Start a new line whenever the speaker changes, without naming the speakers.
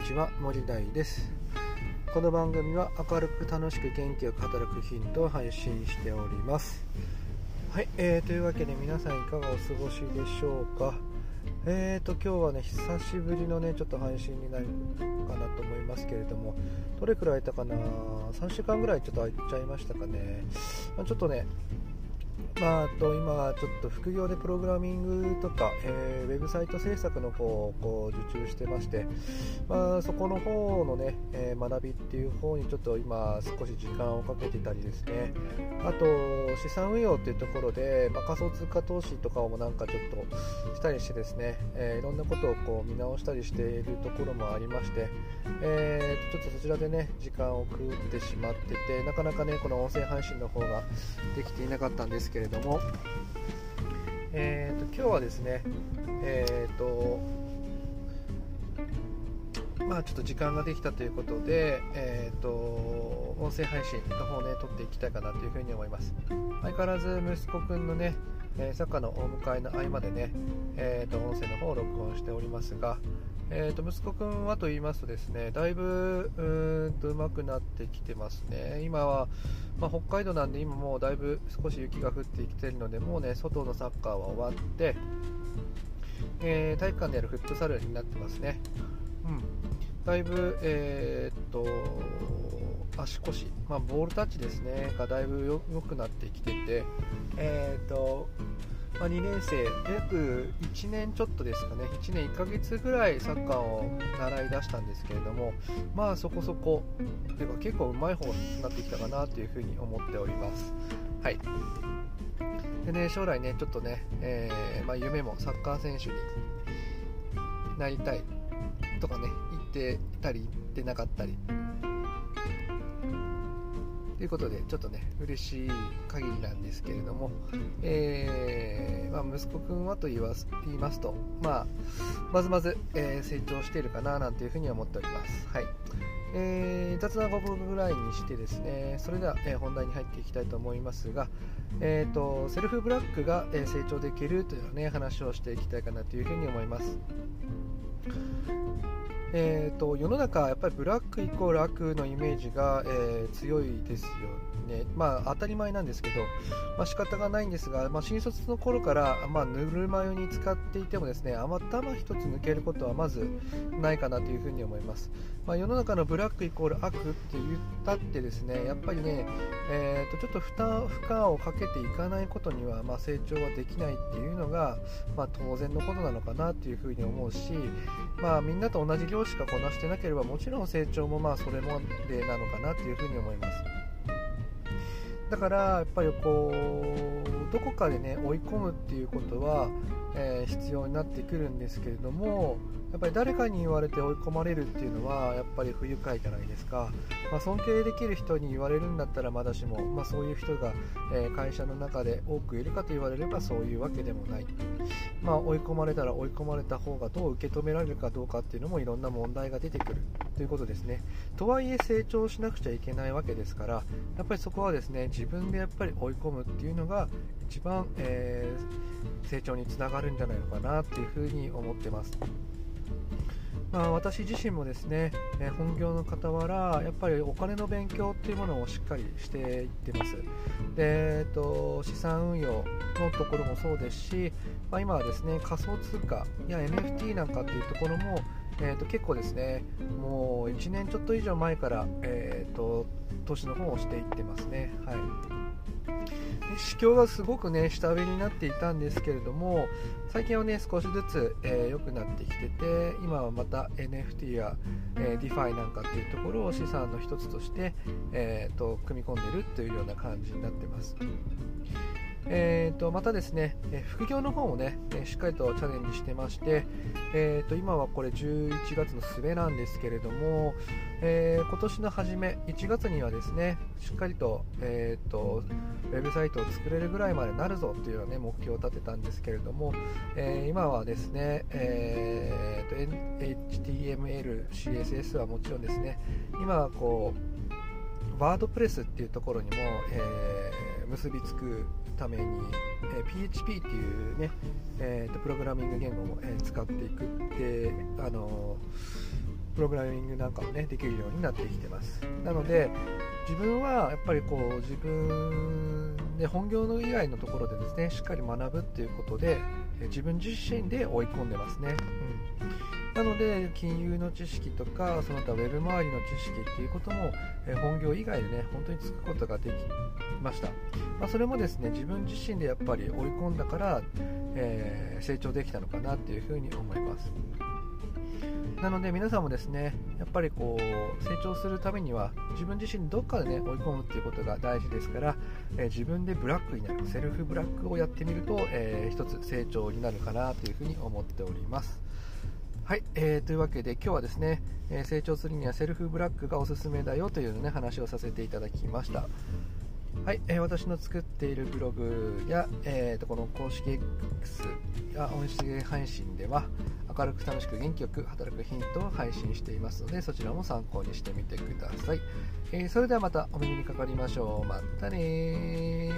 ちは森大です。この番組は明るく楽しく元気よく働くヒントを配信しております。はい、えー、というわけで皆さんいかがお過ごしでしょうか。えーと今日はね久しぶりのねちょっと配信になるかなと思いますけれどもどれくらい空いたかな？3週間ぐらいちょっと空いちゃいましたかね、まあ、ちょっとねまあ、と今、ちょっと副業でプログラミングとか、えー、ウェブサイト制作の方をこう受注してまして、まあ、そこの方のね、えー、学びっていう方にちょっと今、少し時間をかけてたりですね、あと資産運用っていうところで、まあ、仮想通貨投資とかをなんかちょっとしたりしてですね、えー、いろんなことをこう見直したりしているところもありまして、えー、ちょっとそちらでね時間を食ってしまってて、なかなかねこの音声配信の方ができていなかったんですけれども、えーと、今日はですね、えーとまあ、ちょっと時間ができたということで、えーと、音声配信の方ね、撮っていきたいかなというふうに思います。相変わらず息子くんのね、サッカーのお迎えの合間でね、えーと、音声の方を録音しておりますが、えーと、息子くんはと言いますとですね、だいぶうーんと上手くなってきてますね。今は、まあ、北海道なんで今もうだいぶ少し雪が降ってきているので、もうね、外のサッカーは終わって、えー、体育館でやるフットサルになってますね。うん。だいぶ、えー、っと、足腰、まあ、ボールタッチですね、がだいぶ良くなってきてて、えー、っと、まあ、2年生、約1年ちょっとですかね、1年1ヶ月ぐらいサッカーを習い出したんですけれども、まあそこそこ、というか結構うまい方になってきたかなというふうに思っております。はい。でね、将来ね、ちょっとね、えー、まあ、夢もサッカー選手になりたいとかね、言ってたり言ってなかったりということで、ちょっとね、嬉しい限りなんですけれども、えー、まあ、息子くんはと言います言いますと、まあ、まずまず、えー、成長しているかななんていうふうに思っております。はい。えー、雑談5分ぐらいにしてですね、それでは、えー、本題に入っていきたいと思いますが、えーと、セルフブラックが、え成長できるという、ね、話をしていきたいかなというふうに思います。えーと、世の中、やっぱりブラックイコール悪のイメージが、えー、強いですよね、まあ、当たり前なんですけど、まあ、仕方がないんですが、まあ、新卒の頃から、まあ、ぬるま湯に使っていてもですね頭一つ抜けることはまずないかなというふうに思います、まあ、世の中のブラックイコール悪って言ったってですねやっぱりね、えーと、ちょっと負担負荷をかけていかないことには、まあ、成長はできないっていうのが、まあ、当然のことなのかなというふうに思うし、まあ、みんなと同じ業しかこなしてなければもちろん成長もまあそれまでなのかなというふうに思います。だからやっぱりこうどこかでね追い込むっていうことは、えー、必要になってくるんですけれどもやっぱり誰かに言われて追い込まれるっていうのはやっぱり不愉快じゃないですか、まあ、尊敬できる人に言われるんだったらまだしも、まあ、そういう人が、えー、会社の中で多くいるかと言われればそういうわけでもない、まあ、追い込まれたら追い込まれた方がどう受け止められるかどうかっていうのもいろんな問題が出てくる。ということですね。とはいえ成長しなくちゃいけないわけですからやっぱりそこはですね自分でやっぱり追い込むっていうのが一番、えー、成長につながるんじゃないのかなっていうふうに思ってます。まあ、私自身もですね、え本業の傍らやっぱりお金の勉強っていうものをしっかりしていってますで、えーと、資産運用のところもそうですし、まあ、今はですね仮想通貨や NFT なんかっていうところも、えーと、結構ですねもう1年ちょっと以上前から、えーと投資の方をしていってますね。はい市況がすごくね下火になっていたんですけれども最近はね少しずつ良、えー、くなってきてて今はまた NFT や、えー、DeFi なんかっていうところを資産の一つとして、えーと、組み込んでるというような感じになってます。えーと、またですね、副業の方もね、しっかりとチャレンジしてまして、えーと、今はこれ11月の末なんですけれども、えー、今年の初め1月にはですねしっかりと,、えーと、ウェブサイトを作れるぐらいまでなるぞというような、ね、目標を立てたんですけれども、えー、今はですね、えーと、HTML、CSS はもちろんですね今はこうワードプレスっていうところにも、えー、結びつくために、えー、PHP っていうね、えーと、プログラミング言語も、えー、使っていくってあのプログラミングなんかもねできるようになってきてます。なので自分はやっぱりこう自分で本業の以外のところでですねしっかり学ぶっていうことで自分自身で追い込んでますね、うん、なので金融の知識とかその他ウェブ周りの知識っていうことも本業以外でね本当につくことができました、まあ、それもですね自分自身でやっぱり追い込んだから、えー、成長できたのかなっていうふうに思います。なので皆さんもですねやっぱりこう成長するためには自分自身どっかでね追い込むっていうことが大事ですから、えー、自分でブラックになるセルフブラックをやってみると、えー、一つ成長になるかなというふうに思っております。はい、えー、というわけで今日はですね、えー、成長するにはセルフブラックがおすすめだよというね話をさせていただきました。はい、えー、私の作っているブログや、えー、とこの公式 X や音声配信では明るく楽しく元気よく働くヒントを配信していますのでそちらも参考にしてみてください、えー、それではまたお目にかかりましょう。またね